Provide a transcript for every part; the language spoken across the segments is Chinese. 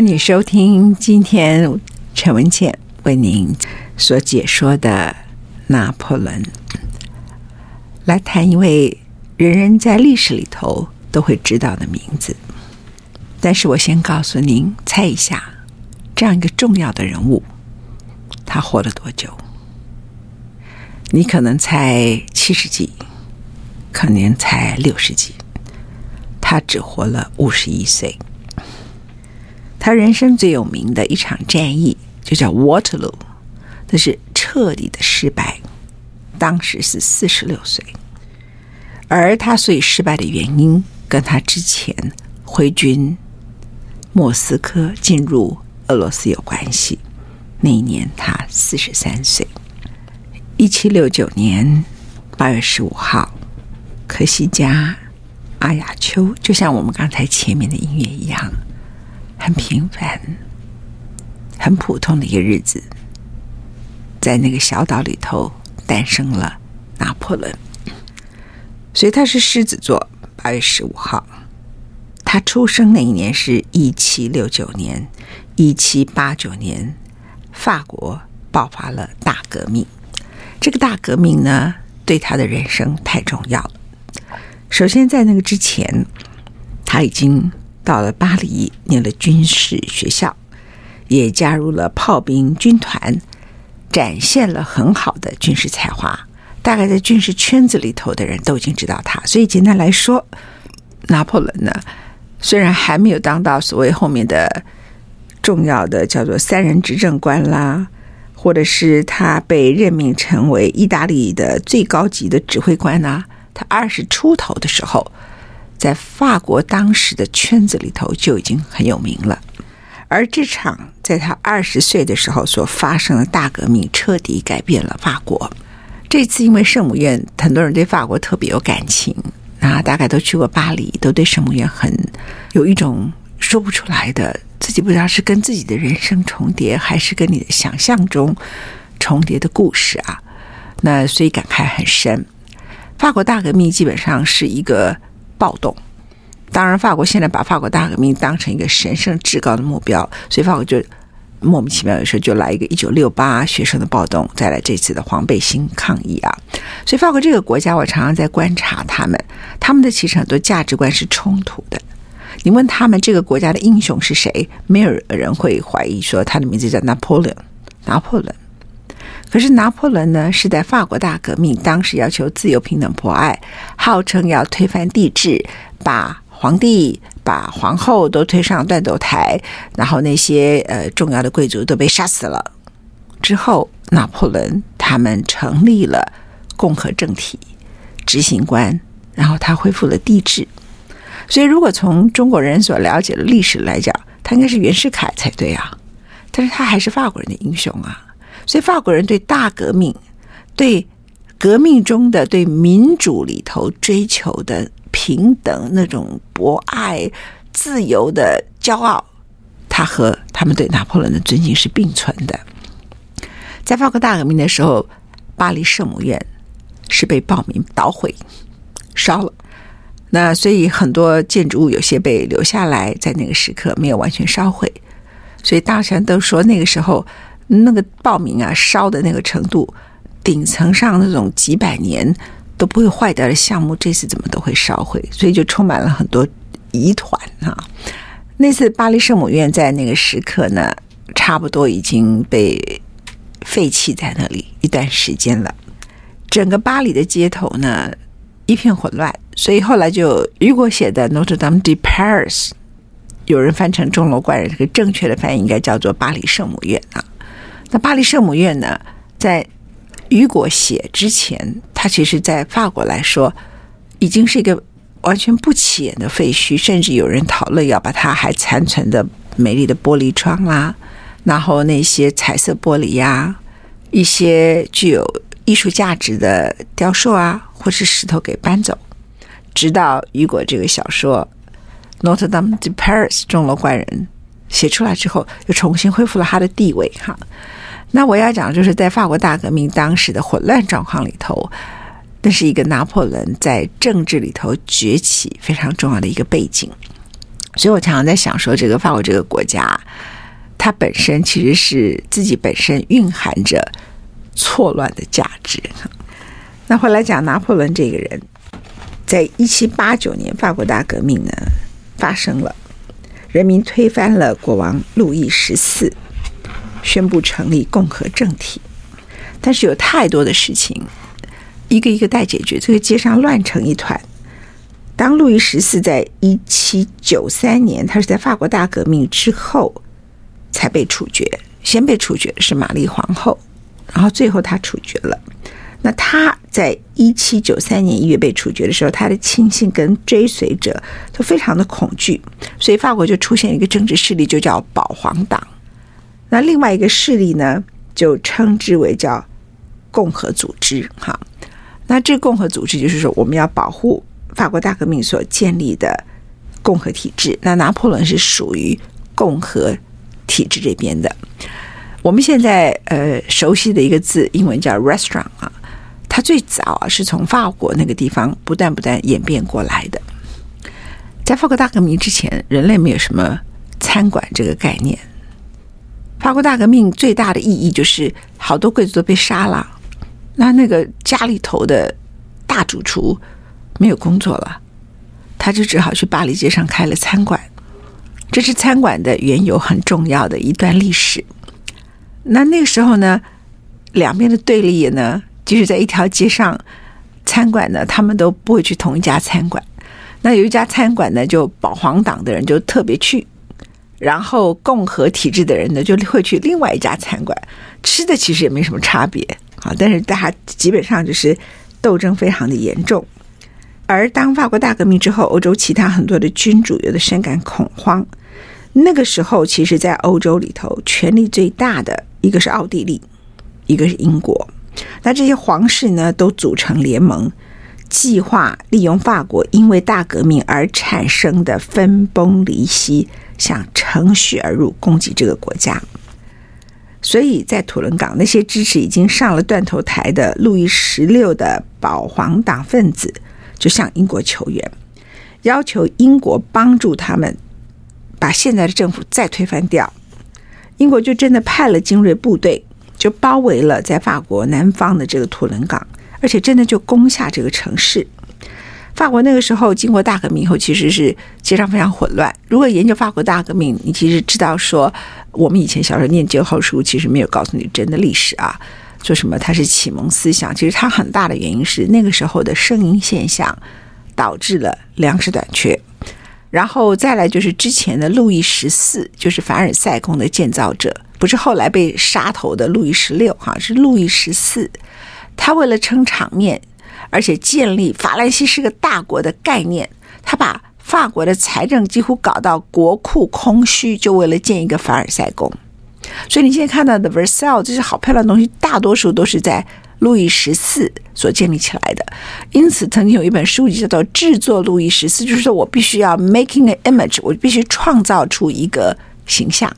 欢迎你收听今天陈文茜为您所解说的拿破仑，来谈一位人人在历史里头都会知道的名字。但是我先告诉您，猜一下，这样一个重要的人物，他活了多久？你可能猜七十几，可能猜六十几，他只活了五十一岁。他人生最有名的一场战役就叫 Waterloo，这是彻底的失败。当时是四十六岁，而他所以失败的原因，跟他之前挥军莫斯科进入俄罗斯有关系。那一年他四十三岁。一七六九年八月十五号，科西嘉阿雅丘，就像我们刚才前面的音乐一样。很平凡、很普通的一个日子，在那个小岛里头诞生了拿破仑。所以他是狮子座，八月十五号。他出生那一年是一七六九年，一七八九年，法国爆发了大革命。这个大革命呢，对他的人生太重要了。首先，在那个之前，他已经。到了巴黎，念了军事学校，也加入了炮兵军团，展现了很好的军事才华。大概在军事圈子里头的人都已经知道他。所以简单来说，拿破仑呢，虽然还没有当到所谓后面的重要的叫做三人执政官啦，或者是他被任命成为意大利的最高级的指挥官啊，他二十出头的时候。在法国当时的圈子里头就已经很有名了，而这场在他二十岁的时候所发生的大革命，彻底改变了法国。这次因为圣母院，很多人对法国特别有感情，啊，大概都去过巴黎，都对圣母院很有一种说不出来的，自己不知道是跟自己的人生重叠，还是跟你的想象中重叠的故事啊。那所以感慨很深。法国大革命基本上是一个。暴动，当然，法国现在把法国大革命当成一个神圣至高的目标，所以法国就莫名其妙有时候就来一个一九六八学生的暴动，再来这次的黄背心抗议啊。所以法国这个国家，我常常在观察他们，他们的其实很多价值观是冲突的。你问他们这个国家的英雄是谁，没有人会怀疑说他的名字叫拿破仑，拿破仑。可是拿破仑呢，是在法国大革命当时要求自由、平等、博爱，号称要推翻帝制，把皇帝、把皇后都推上断头台，然后那些呃重要的贵族都被杀死了。之后，拿破仑他们成立了共和政体，执行官，然后他恢复了帝制。所以，如果从中国人所了解的历史来讲，他应该是袁世凯才对啊，但是他还是法国人的英雄啊。所以法国人对大革命、对革命中的对民主里头追求的平等、那种博爱、自由的骄傲，他和他们对拿破仑的尊敬是并存的。在法国大革命的时候，巴黎圣母院是被暴民捣毁、烧了。那所以很多建筑物有些被留下来，在那个时刻没有完全烧毁。所以大家都说那个时候。那个报名啊，烧的那个程度，顶层上那种几百年都不会坏掉的项目，这次怎么都会烧毁？所以就充满了很多疑团啊。那次巴黎圣母院在那个时刻呢，差不多已经被废弃在那里一段时间了。整个巴黎的街头呢，一片混乱，所以后来就雨果写的《Notre Dame de Paris》有人翻成钟楼怪人，这个正确的翻译应该叫做巴黎圣母院啊。那巴黎圣母院呢，在雨果写之前，它其实，在法国来说，已经是一个完全不起眼的废墟，甚至有人讨论要把它还残存的美丽的玻璃窗啦、啊，然后那些彩色玻璃呀、一些具有艺术价值的雕塑啊，或是石头给搬走。直到雨果这个小说《Notre Dame de Paris》钟楼怪人写出来之后，又重新恢复了他的地位。哈。那我要讲的，就是在法国大革命当时的混乱状况里头，那是一个拿破仑在政治里头崛起非常重要的一个背景。所以我常常在想说，这个法国这个国家，它本身其实是自己本身蕴含着错乱的价值。那回来讲拿破仑这个人，在一七八九年法国大革命呢发生了，人民推翻了国王路易十四。宣布成立共和政体，但是有太多的事情一个一个待解决，这个街上乱成一团。当路易十四在一七九三年，他是在法国大革命之后才被处决，先被处决是玛丽皇后，然后最后他处决了。那他在一七九三年一月被处决的时候，他的亲信跟追随者都非常的恐惧，所以法国就出现一个政治势力，就叫保皇党。那另外一个势力呢，就称之为叫共和组织。哈，那这共和组织就是说，我们要保护法国大革命所建立的共和体制。那拿破仑是属于共和体制这边的。我们现在呃熟悉的一个字，英文叫 restaurant 啊，它最早啊是从法国那个地方不断不断演变过来的。在法国大革命之前，人类没有什么餐馆这个概念。法国大革命最大的意义就是好多贵族都被杀了，那那个家里头的大主厨没有工作了，他就只好去巴黎街上开了餐馆。这是餐馆的缘由很重要的一段历史。那那个时候呢，两边的对立呢，就是在一条街上，餐馆呢，他们都不会去同一家餐馆。那有一家餐馆呢，就保皇党的人就特别去。然后共和体制的人呢，就会去另外一家餐馆吃的，其实也没什么差别啊。但是大家基本上就是斗争非常的严重。而当法国大革命之后，欧洲其他很多的君主有的深感恐慌。那个时候，其实，在欧洲里头，权力最大的一个是奥地利，一个是英国。那这些皇室呢，都组成联盟，计划利用法国因为大革命而产生的分崩离析。想乘虚而入，攻击这个国家，所以在土伦港，那些支持已经上了断头台的路易十六的保皇党分子，就向英国求援，要求英国帮助他们把现在的政府再推翻掉。英国就真的派了精锐部队，就包围了在法国南方的这个土伦港，而且真的就攻下这个城市。法国那个时候经过大革命以后，其实是街上非常混乱。如果研究法国大革命，你其实知道说，我们以前小时候念教科书，其实没有告诉你真的历史啊。说什么它是启蒙思想，其实它很大的原因是那个时候的生婴现象导致了粮食短缺。然后再来就是之前的路易十四，就是凡尔赛宫的建造者，不是后来被杀头的路易十六哈，是路易十四，他为了撑场面。而且建立法兰西是个大国的概念，他把法国的财政几乎搞到国库空虚，就为了建一个凡尔赛宫。所以你现在看到的 Versailles 这些好漂亮的东西，大多数都是在路易十四所建立起来的。因此，曾经有一本书籍叫做《制作路易十四》，就是说我必须要 making an image，我必须创造出一个形象。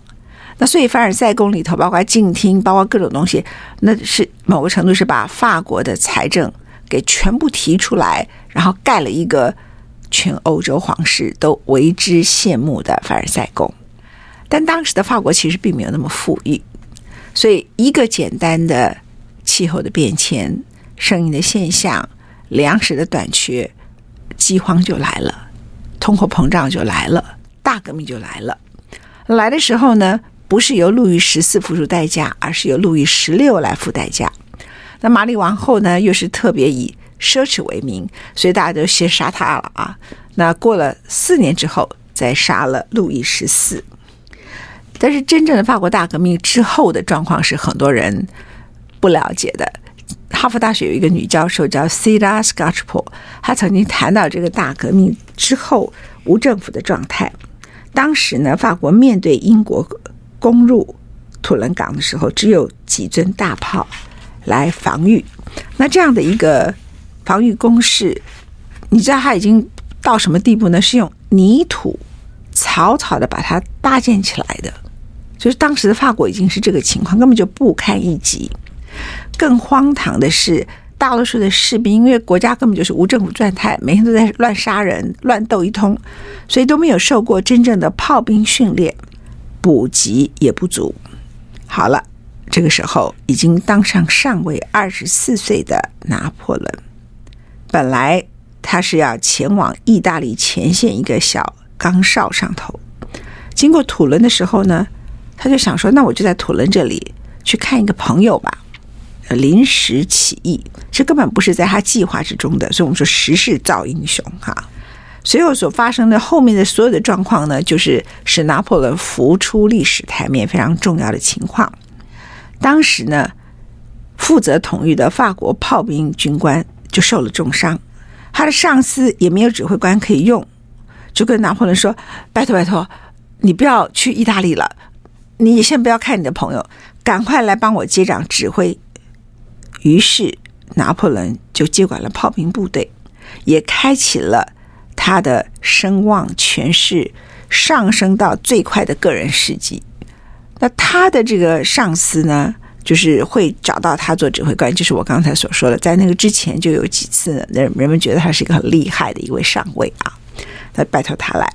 那所以凡尔赛宫里头，包括镜厅，包括各种东西，那是某个程度是把法国的财政。给全部提出来，然后盖了一个全欧洲皇室都为之羡慕的凡尔赛宫。但当时的法国其实并没有那么富裕，所以一个简单的气候的变迁、生意的现象、粮食的短缺、饥荒就来了，通货膨胀就来了，大革命就来了。来的时候呢，不是由路易十四付出代价，而是由路易十六来付代价。那玛丽王后呢，又是特别以奢侈为名，所以大家都先杀她了啊。那过了四年之后，再杀了路易十四。但是真正的法国大革命之后的状况是很多人不了解的。哈佛大学有一个女教授叫 c i d a s c o t c h p o 她曾经谈到这个大革命之后无政府的状态。当时呢，法国面对英国攻入土伦港的时候，只有几尊大炮来防御。那这样的一个防御工事，你知道它已经到什么地步呢？是用泥土草草的把它搭建起来的。就是当时的法国已经是这个情况，根本就不堪一击。更荒唐的是，大多数的士兵因为国家根本就是无政府状态，每天都在乱杀人、乱斗一通，所以都没有受过真正的炮兵训练，补给也不足。好了，这个时候已经当上上尉二十四岁的拿破仑，本来他是要前往意大利前线一个小岗哨上头，经过土伦的时候呢，他就想说，那我就在土伦这里去看一个朋友吧。临时起意，这根本不是在他计划之中的，所以我们说时势造英雄哈。随后所发生的后面的所有的状况呢，就是使拿破仑浮出历史台面非常重要的情况。当时呢，负责统御的法国炮兵军官就受了重伤，他的上司也没有指挥官可以用，就跟拿破仑说：“拜托拜托，你不要去意大利了，你先不要看你的朋友，赶快来帮我接掌指挥。”于是，拿破仑就接管了炮兵部队，也开启了他的声望、权势上升到最快的个人事迹。那他的这个上司呢，就是会找到他做指挥官，就是我刚才所说的，在那个之前就有几次人人们觉得他是一个很厉害的一位上尉啊，他拜托他来。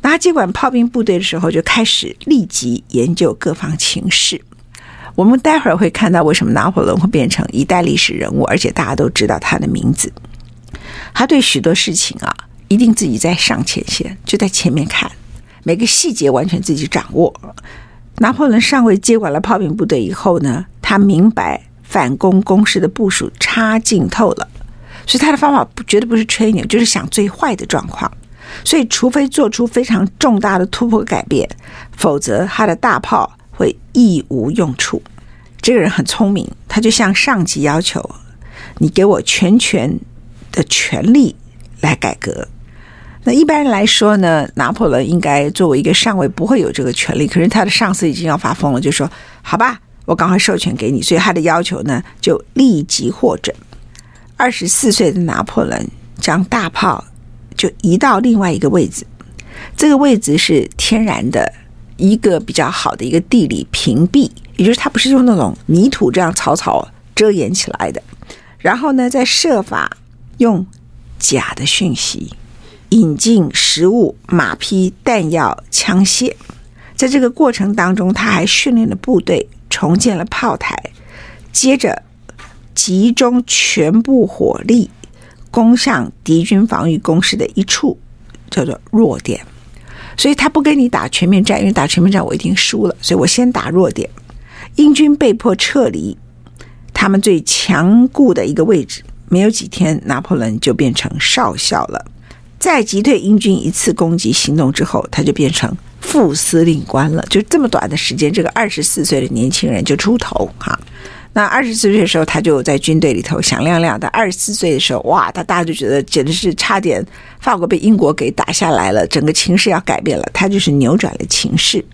那他接管炮兵部队的时候，就开始立即研究各方情势。我们待会儿会看到为什么拿破仑会变成一代历史人物，而且大家都知道他的名字。他对许多事情啊，一定自己在上前线，就在前面看，每个细节完全自己掌握。拿破仑上尉接管了炮兵部队以后呢，他明白反攻攻势的部署差劲透了，所以他的方法不绝对不是吹牛，就是想最坏的状况。所以，除非做出非常重大的突破改变，否则他的大炮。会一无用处。这个人很聪明，他就向上级要求：“你给我全权的权力来改革。”那一般来说呢，拿破仑应该作为一个上尉不会有这个权利。可是他的上司已经要发疯了，就说：“好吧，我赶快授权给你。”所以他的要求呢，就立即获准。二十四岁的拿破仑将大炮就移到另外一个位置，这个位置是天然的。一个比较好的一个地理屏蔽，也就是它不是用那种泥土这样草草遮掩起来的。然后呢，再设法用假的讯息引进食物、马匹、弹药、枪械。在这个过程当中，他还训练了部队，重建了炮台，接着集中全部火力攻向敌军防御工事的一处，叫做弱点。所以他不跟你打全面战，因为打全面战我一定输了，所以我先打弱点。英军被迫撤离他们最强固的一个位置，没有几天，拿破仑就变成少校了。在击退英军一次攻击行动之后，他就变成副司令官了。就这么短的时间，这个二十四岁的年轻人就出头哈。那二十四岁的时候，他就在军队里头响亮亮的。二十四岁的时候，哇，他大家就觉得简直是差点法国被英国给打下来了，整个情势要改变了。他就是扭转了情势。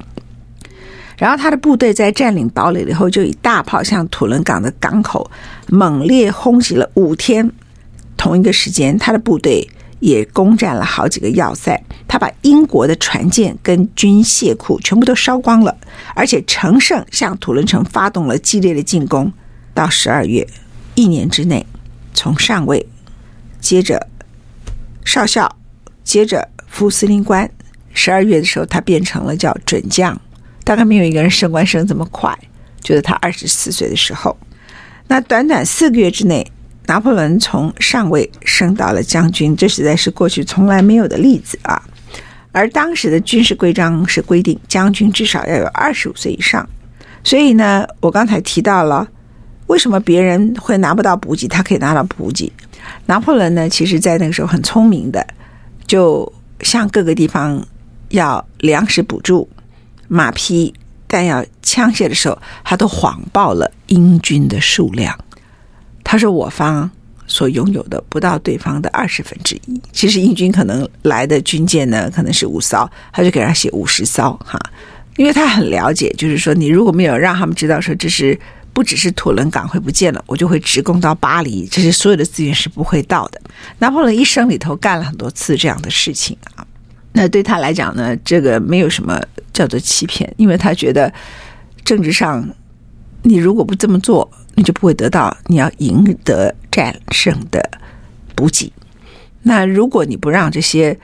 然后他的部队在占领堡垒了以后，就以大炮向土伦港的港口猛烈轰击了五天。同一个时间，他的部队也攻占了好几个要塞。他把英国的船舰跟军械库全部都烧光了，而且乘胜向土伦城发动了激烈的进攻。到十二月，一年之内，从上尉，接着少校，接着副司令官。十二月的时候，他变成了叫准将。大概没有一个人升官升这么快，就是他二十四岁的时候。那短短四个月之内，拿破仑从上尉升到了将军，这实在是过去从来没有的例子啊。而当时的军事规章是规定，将军至少要有二十五岁以上。所以呢，我刚才提到了，为什么别人会拿不到补给，他可以拿到补给？拿破仑呢，其实在那个时候很聪明的，就向各个地方要粮食补助、马匹、弹药、枪械的时候，他都谎报了英军的数量。他说我方所拥有的不到对方的二十分之一。其实英军可能来的军舰呢，可能是五艘，他就给他写五十艘哈，因为他很了解，就是说你如果没有让他们知道说这是。不只是土伦港会不见了，我就会直攻到巴黎，这些所有的资源是不会到的。拿破仑一生里头干了很多次这样的事情啊，那对他来讲呢，这个没有什么叫做欺骗，因为他觉得政治上你如果不这么做，你就不会得到你要赢得战胜的补给。那如果你不让这些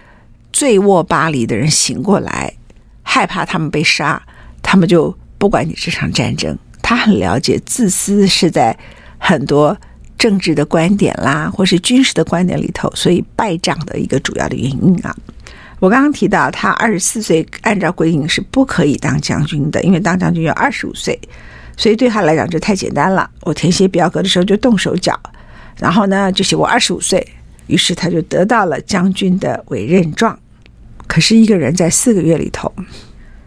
醉卧巴黎的人醒过来，害怕他们被杀，他们就不管你这场战争。他很了解，自私是在很多政治的观点啦，或是军事的观点里头，所以败仗的一个主要的原因啊。我刚刚提到，他二十四岁按照规定是不可以当将军的，因为当将军要二十五岁，所以对他来讲这太简单了。我填写表格的时候就动手脚，然后呢就写我二十五岁，于是他就得到了将军的委任状。可是一个人在四个月里头，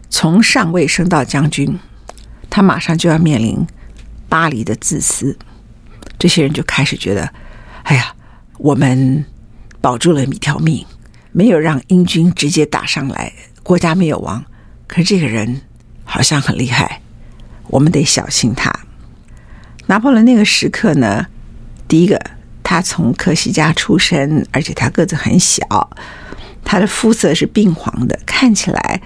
从上尉升到将军。他马上就要面临巴黎的自私，这些人就开始觉得：哎呀，我们保住了一条命，没有让英军直接打上来，国家没有亡。可是这个人好像很厉害，我们得小心他。拿破仑那个时刻呢，第一个，他从科西嘉出身，而且他个子很小，他的肤色是病黄的，看起来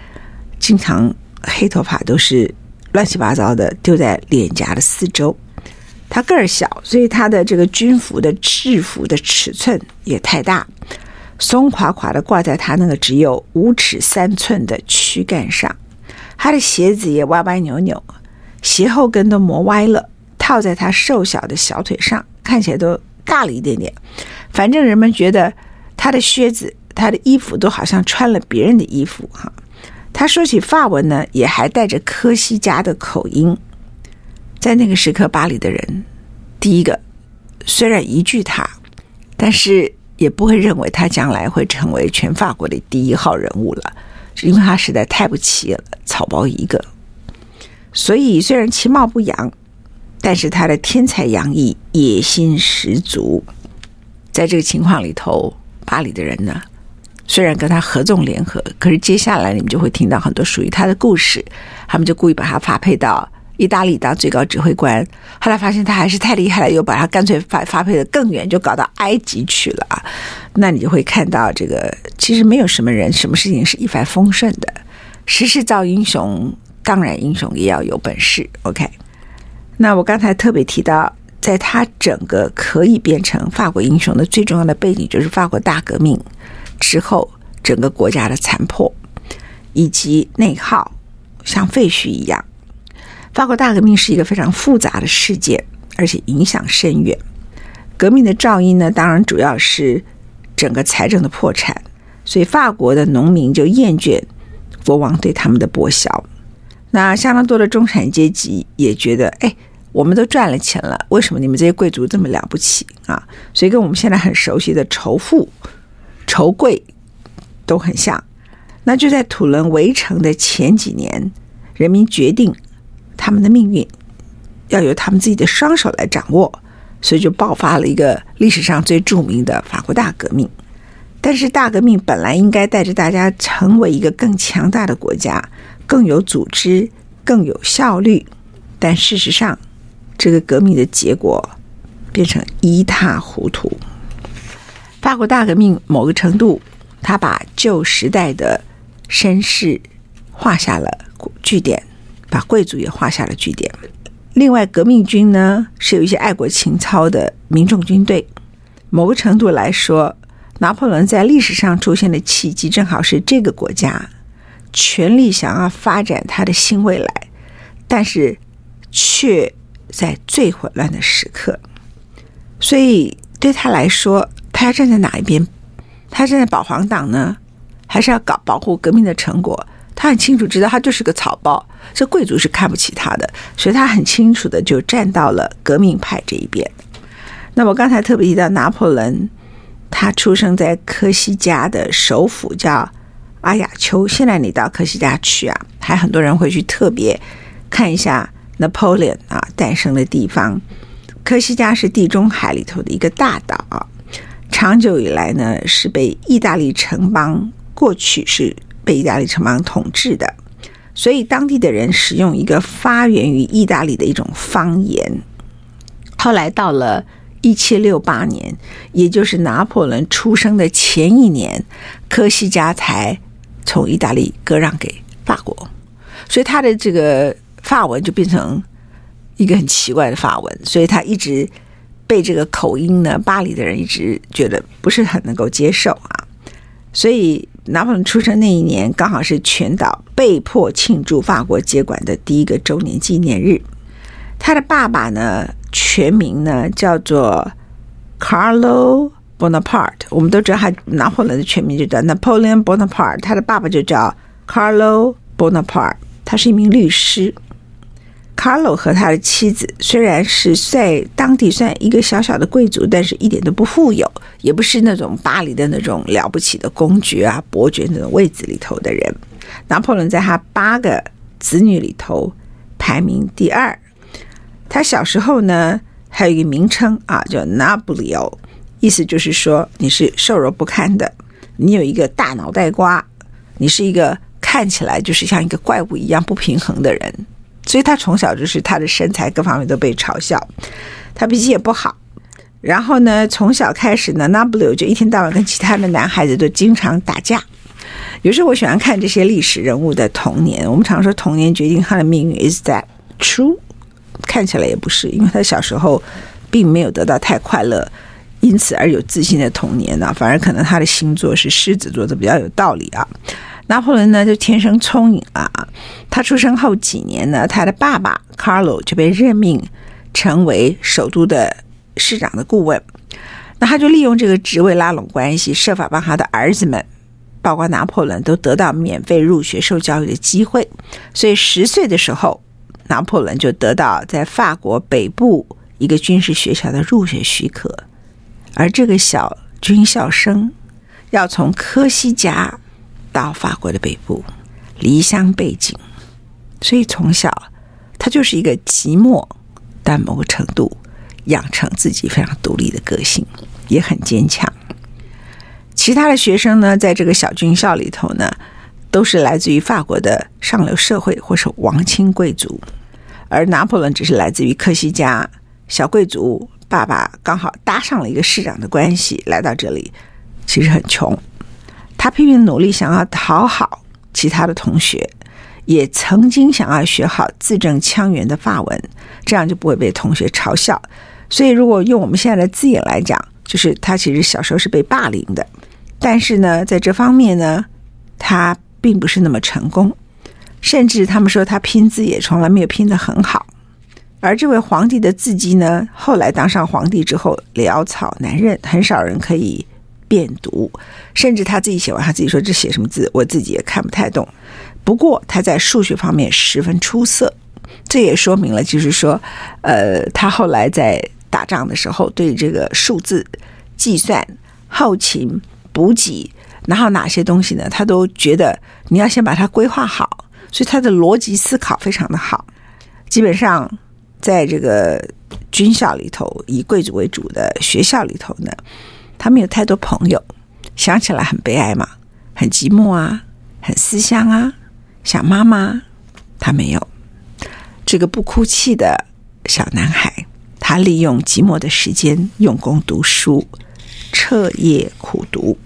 经常黑头发都是。乱七八糟的丢在脸颊的四周，他个儿小，所以他的这个军服的制服的尺寸也太大，松垮垮的挂在他那个只有五尺三寸的躯干上。他的鞋子也歪歪扭扭，鞋后跟都磨歪了，套在他瘦小的小腿上，看起来都大了一点点。反正人们觉得他的靴子、他的衣服都好像穿了别人的衣服哈。他说起法文呢，也还带着科西嘉的口音。在那个时刻，巴黎的人，第一个虽然一句他，但是也不会认为他将来会成为全法国的第一号人物了，因为他实在太不起眼了，草包一个。所以虽然其貌不扬，但是他的天才洋溢，野心十足。在这个情况里头，巴黎的人呢，虽然跟他合纵连横，可是接下来你们就会听到很多属于他的故事。他们就故意把他发配到意大利当最高指挥官，后来发现他还是太厉害了，又把他干脆发发配的更远，就搞到埃及去了啊。那你就会看到这个，其实没有什么人，什么事情是一帆风顺的。时势造英雄，当然英雄也要有本事。OK，那我刚才特别提到，在他整个可以变成法国英雄的最重要的背景，就是法国大革命。之后，整个国家的残破以及内耗，像废墟一样。法国大革命是一个非常复杂的事件，而且影响深远。革命的噪音呢，当然主要是整个财政的破产，所以法国的农民就厌倦国王对他们的剥削。那相当多的中产阶级也觉得，哎，我们都赚了钱了，为什么你们这些贵族这么了不起啊？所以跟我们现在很熟悉的仇富。仇贵都很像，那就在土伦围城的前几年，人民决定他们的命运要由他们自己的双手来掌握，所以就爆发了一个历史上最著名的法国大革命。但是大革命本来应该带着大家成为一个更强大的国家，更有组织、更有效率，但事实上，这个革命的结果变成一塌糊涂。法国大革命某个程度，他把旧时代的绅士画下了句点，把贵族也画下了句点。另外，革命军呢是有一些爱国情操的民众军队。某个程度来说，拿破仑在历史上出现的契机，正好是这个国家全力想要发展他的新未来，但是却在最混乱的时刻，所以对他来说。他要站在哪一边？他站在保皇党呢，还是要搞保护革命的成果？他很清楚知道，他就是个草包，这贵族是看不起他的，所以他很清楚的就站到了革命派这一边。那我刚才特别提到拿破仑，他出生在科西嘉的首府叫阿雅丘。现在你到科西嘉去啊，还很多人会去特别看一下 Napoleon 啊诞生的地方。科西嘉是地中海里头的一个大岛，长久以来呢是被意大利城邦，过去是被意大利城邦统治的，所以当地的人使用一个发源于意大利的一种方言。后来到了一七六八年，也就是拿破仑出生的前一年，科西嘉才从意大利割让给法国，所以他的这个法文就变成。一个很奇怪的法文，所以他一直被这个口音呢，巴黎的人一直觉得不是很能够接受啊。所以拿破仑出生那一年，刚好是全岛被迫庆祝法国接管的第一个周年纪念日。他的爸爸呢，全名呢叫做 Carlo Bonaparte，我们都知道他拿破仑的全名就叫 Napoleon Bonaparte，他的爸爸就叫 Carlo Bonaparte，他是一名律师。卡洛和他的妻子虽然是在当地算一个小小的贵族，但是一点都不富有，也不是那种巴黎的那种了不起的公爵啊、伯爵那种位子里头的人。拿破仑在他八个子女里头排名第二。他小时候呢，还有一个名称啊，叫 Napoleon，意思就是说你是瘦弱不堪的，你有一个大脑袋瓜，你是一个看起来就是像一个怪物一样不平衡的人。所以他从小就是他的身材各方面都被嘲笑，他脾气也不好。然后呢，从小开始呢，拿破仑就一天到晚跟其他的男孩子都经常打架。有时候我喜欢看这些历史人物的童年。我们常说童年决定他的命运，Is that true？看起来也不是，因为他小时候并没有得到太快乐，因此而有自信的童年呢，反而可能他的星座是狮子座，这比较有道理啊。拿破仑呢，就天生聪颖啊。他出生后几年呢，他的爸爸卡洛就被任命成为首都的市长的顾问。那他就利用这个职位拉拢关系，设法帮他的儿子们，包括拿破仑，都得到免费入学受教育的机会。所以十岁的时候，拿破仑就得到在法国北部一个军事学校的入学许可。而这个小军校生要从科西嘉。到法国的北部，离乡背井，所以从小他就是一个寂寞，但某个程度养成自己非常独立的个性，也很坚强。其他的学生呢，在这个小军校里头呢，都是来自于法国的上流社会或是王亲贵族，而拿破仑只是来自于科西嘉小贵族，爸爸刚好搭上了一个市长的关系，来到这里，其实很穷。他拼命努力想要讨好其他的同学，也曾经想要学好字正腔圆的法文，这样就不会被同学嘲笑。所以，如果用我们现在的字眼来讲，就是他其实小时候是被霸凌的。但是呢，在这方面呢，他并不是那么成功，甚至他们说他拼字也从来没有拼得很好。而这位皇帝的字迹呢，后来当上皇帝之后潦草难认，很少人可以。辨读，甚至他自己写完，他自己说这写什么字，我自己也看不太懂。不过他在数学方面十分出色，这也说明了，就是说，呃，他后来在打仗的时候，对这个数字计算、后勤补给，然后哪些东西呢，他都觉得你要先把它规划好，所以他的逻辑思考非常的好。基本上，在这个军校里头，以贵族为主的学校里头呢。他没有太多朋友，想起来很悲哀嘛，很寂寞啊，很思乡啊，想妈妈。他没有这个不哭泣的小男孩，他利用寂寞的时间用功读书，彻夜苦读。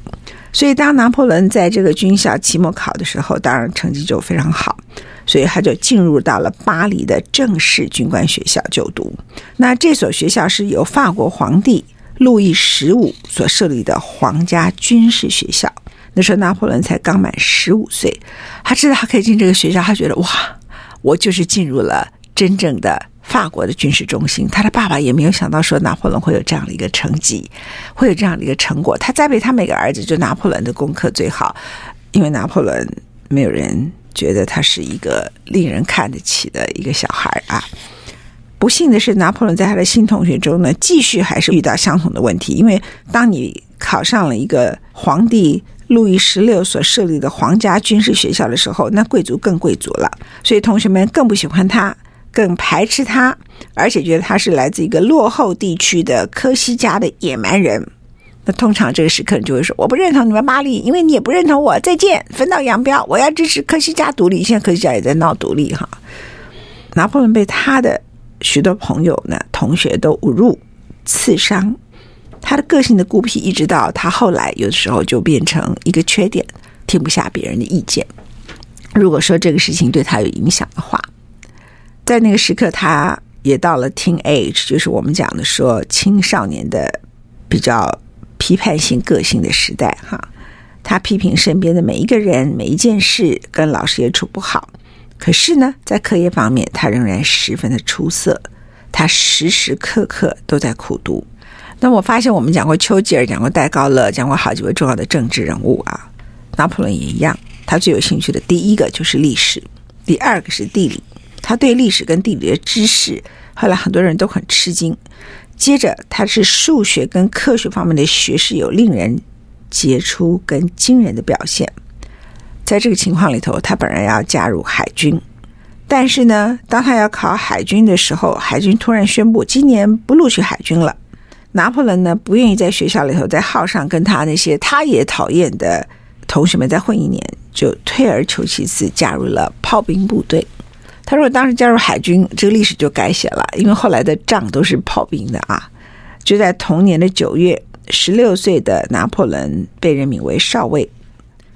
所以，当拿破仑在这个军校期末考的时候，当然成绩就非常好，所以他就进入到了巴黎的正式军官学校就读。那这所学校是由法国皇帝。路易十五所设立的皇家军事学校，那时候拿破仑才刚满十五岁，他知道他可以进这个学校，他觉得哇，我就是进入了真正的法国的军事中心。他的爸爸也没有想到说拿破仑会有这样的一个成绩，会有这样的一个成果。他栽培他每个儿子，就拿破仑的功课最好，因为拿破仑没有人觉得他是一个令人看得起的一个小孩啊。不幸的是，拿破仑在他的新同学中呢，继续还是遇到相同的问题。因为当你考上了一个皇帝路易十六所设立的皇家军事学校的时候，那贵族更贵族了，所以同学们更不喜欢他，更排斥他，而且觉得他是来自一个落后地区的科西嘉的野蛮人。那通常这个时刻你就会说：“我不认同你们巴黎，因为你也不认同我。再见，分道扬镳。我要支持科西嘉独立。现在科西嘉也在闹独立哈。”拿破仑被他的许多朋友呢、同学都侮辱、刺伤。他的个性的孤僻，一直到他后来有的时候就变成一个缺点，听不下别人的意见。如果说这个事情对他有影响的话，在那个时刻，他也到了 teen age，就是我们讲的说青少年的比较批判性个性的时代哈。他批评身边的每一个人、每一件事，跟老师也处不好。可是呢，在课业方面，他仍然十分的出色。他时时刻刻都在苦读。那我发现，我们讲过丘吉尔，讲过戴高乐，讲过好几位重要的政治人物啊。拿破仑也一样，他最有兴趣的第一个就是历史，第二个是地理。他对历史跟地理的知识，后来很多人都很吃惊。接着，他是数学跟科学方面的学识有令人杰出跟惊人的表现。在这个情况里头，他本来要加入海军，但是呢，当他要考海军的时候，海军突然宣布今年不录取海军了。拿破仑呢，不愿意在学校里头在号上跟他那些他也讨厌的同学们再混一年，就退而求其次加入了炮兵部队。他说当时加入海军，这个历史就改写了，因为后来的仗都是炮兵的啊。就在同年的九月，十六岁的拿破仑被任命为少尉，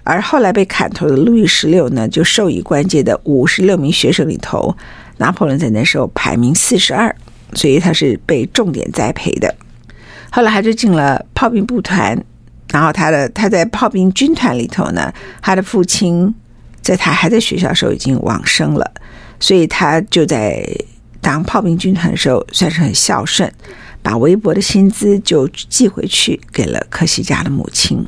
而后来被砍头的路易十六呢，就授以官阶的五十六名学生里头，拿破仑在那时候排名四十二，所以他是被重点栽培的。后来他就进了炮兵部团，然后他的他在炮兵军团里头呢，他的父亲在他还在学校时候已经往生了，所以他就在当炮兵军团的时候算是很孝顺，把微薄的薪资就寄回去给了科西嘉的母亲，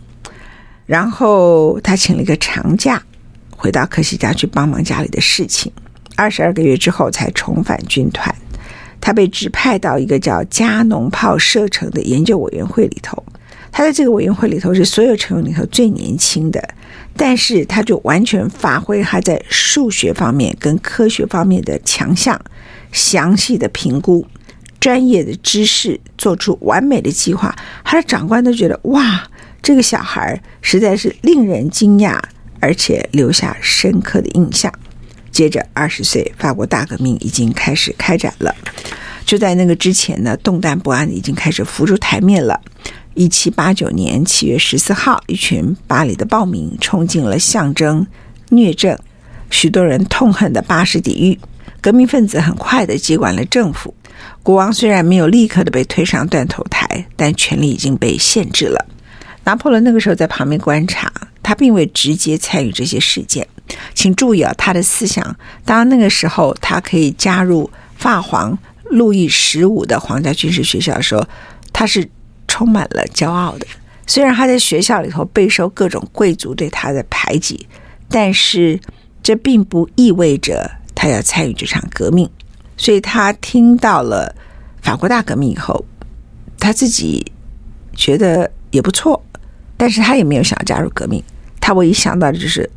然后他请了一个长假，回到科西嘉去帮忙家里的事情，二十二个月之后才重返军团。他被指派到一个叫加农炮射程的研究委员会里头，他在这个委员会里头是所有成员里头最年轻的，但是他就完全发挥他在数学方面跟科学方面的强项，详细的评估专业的知识，做出完美的计划。他的长官都觉得哇，这个小孩实在是令人惊讶，而且留下深刻的印象。接着，二十岁，法国大革命已经开始开展了。就在那个之前呢，动荡不安已经开始浮出台面了。一七八九年七月十四号，一群巴黎的暴民冲进了象征虐政、许多人痛恨的巴士底狱。革命分子很快的接管了政府。国王虽然没有立刻的被推上断头台，但权力已经被限制了。拿破仑那个时候在旁边观察，他并未直接参与这些事件。请注意啊，他的思想，当那个时候他可以加入法皇路易十五的皇家军事学校的时候，他是充满了骄傲的。虽然他在学校里头备受各种贵族对他的排挤，但是这并不意味着他要参与这场革命。所以他听到了法国大革命以后，他自己觉得也不错，但是他也没有想要加入革命。他唯一想到的就是。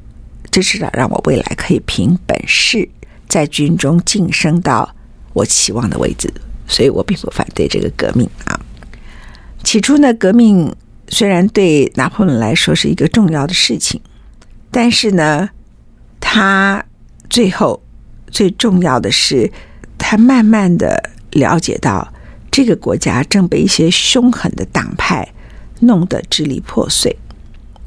这是让我未来可以凭本事在军中晋升到我期望的位置，所以我并不反对这个革命啊。起初呢，革命虽然对拿破仑来说是一个重要的事情，但是呢，他最后最重要的是，他慢慢的了解到这个国家正被一些凶狠的党派弄得支离破碎。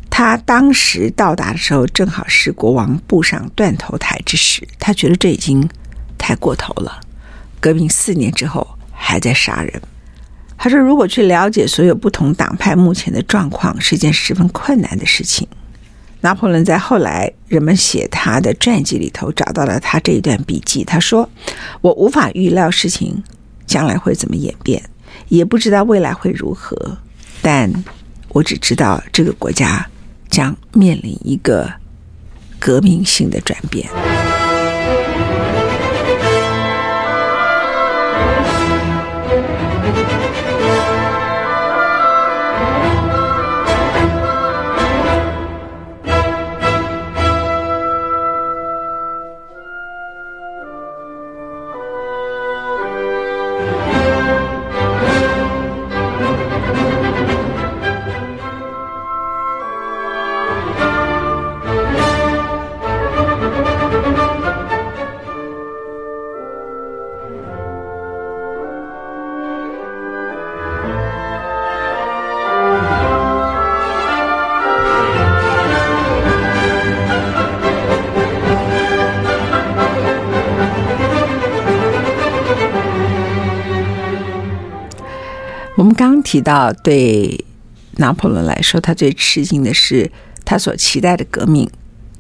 他当时到达的时候，正好是国王步上断头台之时。他觉得这已经太过头了。革命四年之后还在杀人。他说：“如果去了解所有不同党派目前的状况，是一件十分困难的事情。”拿破仑在后来人们写他的传记里头找到了他这一段笔记。他说：“我无法预料事情将来会怎么演变，也不知道未来会如何，但我只知道这个国家。”将面临一个革命性的转变。提到，对拿破仑来说，他最吃惊的是他所期待的革命，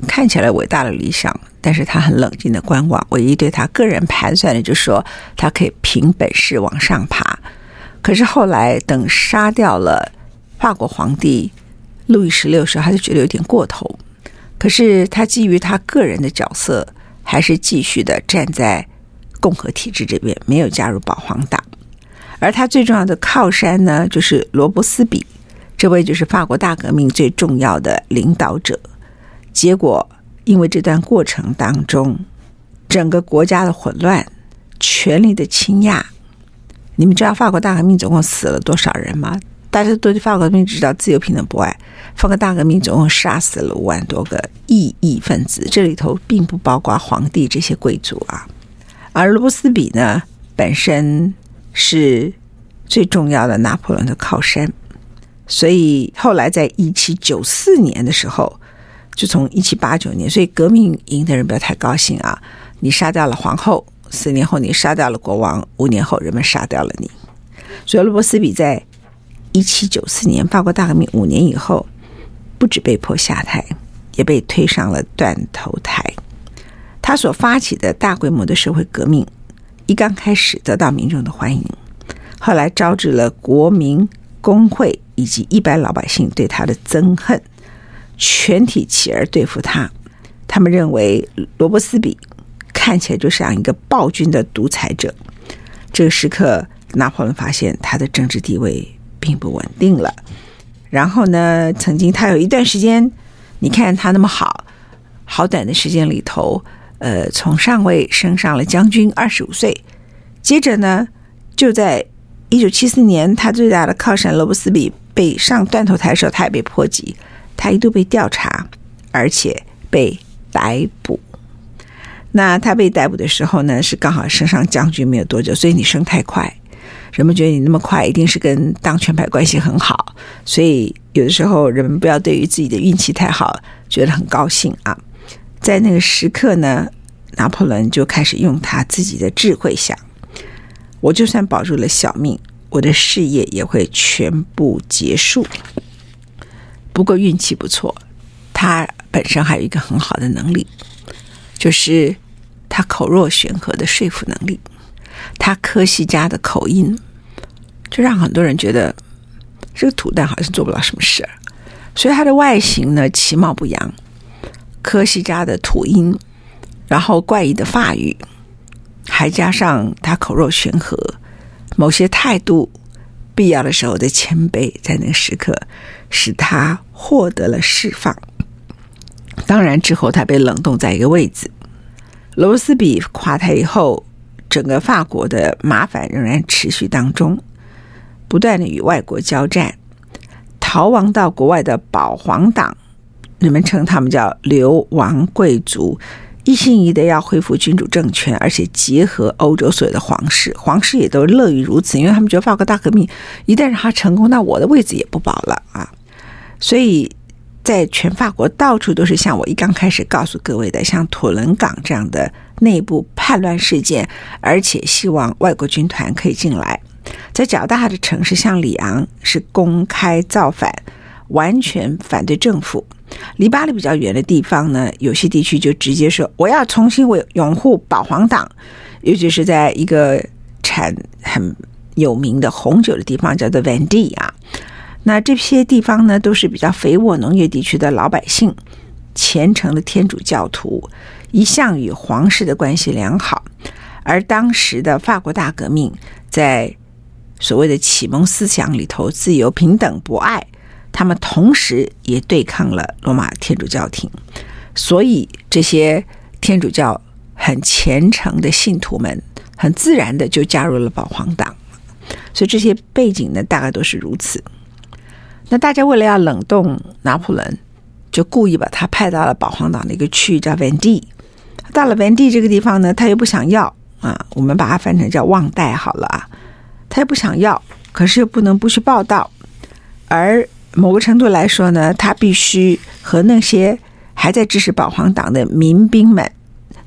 看起来伟大的理想，但是他很冷静的观望，唯一对他个人盘算的，就是说他可以凭本事往上爬。可是后来等杀掉了法国皇帝路易十六时，他就觉得有点过头。可是他基于他个人的角色，还是继续的站在共和体制这边，没有加入保皇党。而他最重要的靠山呢，就是罗伯斯比，这位就是法国大革命最重要的领导者。结果，因为这段过程当中，整个国家的混乱、权力的倾轧，你们知道法国大革命总共死了多少人吗？大家都对法国革命知道自由、平等、博爱。法国大革命总共杀死了五万多个异议分子，这里头并不包括皇帝这些贵族啊。而罗伯斯比呢，本身。是最重要的拿破仑的靠山，所以后来在一七九四年的时候，就从一七八九年，所以革命赢的人不要太高兴啊！你杀掉了皇后，四年后你杀掉了国王，五年后人们杀掉了你。所以罗伯斯比在一七九四年法国大革命五年以后，不止被迫下台，也被推上了断头台。他所发起的大规模的社会革命。一刚开始得到民众的欢迎，后来招致了国民工会以及一般老百姓对他的憎恨，全体起而对付他。他们认为罗伯斯比看起来就像一个暴君的独裁者。这个时刻，拿破仑发现他的政治地位并不稳定了。然后呢，曾经他有一段时间，你看他那么好，好短的时间里头。呃，从上尉升上了将军，二十五岁。接着呢，就在一九七四年，他最大的靠山罗伯斯比被上断头台的时候，他也被迫及，他一度被调查，而且被逮捕。那他被逮捕的时候呢，是刚好升上将军没有多久，所以你升太快，人们觉得你那么快，一定是跟当权派关系很好。所以有的时候，人们不要对于自己的运气太好，觉得很高兴啊。在那个时刻呢，拿破仑就开始用他自己的智慧想：我就算保住了小命，我的事业也会全部结束。不过运气不错，他本身还有一个很好的能力，就是他口若悬河的说服能力。他科西嘉的口音，就让很多人觉得这个土蛋好像做不了什么事儿。所以他的外形呢，其貌不扬。科西嘉的土音，然后怪异的法语，还加上他口若悬河，某些态度，必要的时候的谦卑，在那个时刻使他获得了释放。当然之后他被冷冻在一个位置。罗斯比垮台以后，整个法国的麻烦仍然持续当中，不断的与外国交战，逃亡到国外的保皇党。人们称他们叫流亡贵族，一心一意的要恢复君主政权，而且结合欧洲所有的皇室，皇室也都乐于如此，因为他们觉得法国大革命一旦让他成功，那我的位置也不保了啊！所以在全法国到处都是像我一刚开始告诉各位的，像土伦港这样的内部叛乱事件，而且希望外国军团可以进来。在较大的城市，像里昂是公开造反，完全反对政府。离巴黎比较远的地方呢，有些地区就直接说我要重新为拥护保皇党，尤其是在一个产很有名的红酒的地方，叫做 Vendée 啊。那这些地方呢，都是比较肥沃农业地区的老百姓，虔诚的天主教徒，一向与皇室的关系良好。而当时的法国大革命，在所谓的启蒙思想里头，自由、平等、博爱。他们同时也对抗了罗马天主教廷，所以这些天主教很虔诚的信徒们，很自然的就加入了保皇党。所以这些背景呢，大概都是如此。那大家为了要冷冻拿破仑，就故意把他派到了保皇党的一个区域叫 Van D。到了 Van D 这个地方呢，他又不想要啊，我们把它翻成叫旺代好了啊，他又不想要，可是又不能不去报道，而。某个程度来说呢，他必须和那些还在支持保皇党的民兵们，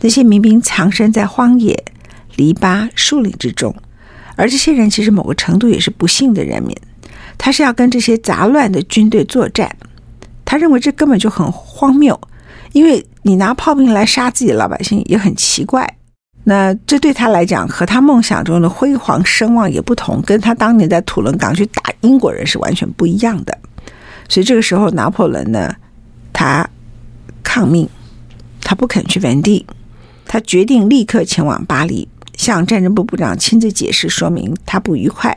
那些民兵藏身在荒野、篱笆、树林之中，而这些人其实某个程度也是不幸的人民，他是要跟这些杂乱的军队作战。他认为这根本就很荒谬，因为你拿炮兵来杀自己的老百姓也很奇怪。那这对他来讲，和他梦想中的辉煌声望也不同，跟他当年在土伦港去打英国人是完全不一样的。所以这个时候，拿破仑呢，他抗命，他不肯去原地，他决定立刻前往巴黎，向战争部部长亲自解释说明他不愉快，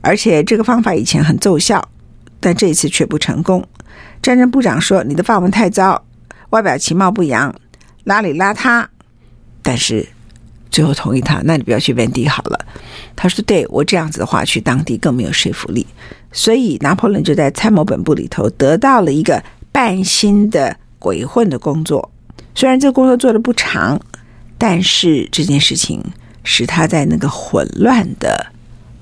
而且这个方法以前很奏效，但这一次却不成功。战争部长说：“你的法文太糟，外表其貌不扬，邋里邋遢。”但是。最后同意他，那你不要去原地好了。他说：“对，我这样子的话，去当地更没有说服力。”所以拿破仑就在参谋本部里头得到了一个半薪的鬼混的工作。虽然这个工作做得不长，但是这件事情使他在那个混乱的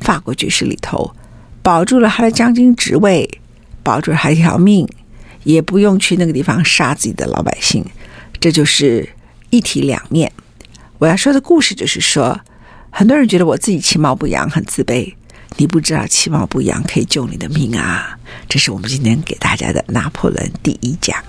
法国局势里头保住了他的将军职位，保住了他一条命，也不用去那个地方杀自己的老百姓。这就是一体两面。我要说的故事就是说，很多人觉得我自己其貌不扬，很自卑。你不知道其貌不扬可以救你的命啊！这是我们今天给大家的拿破仑第一讲。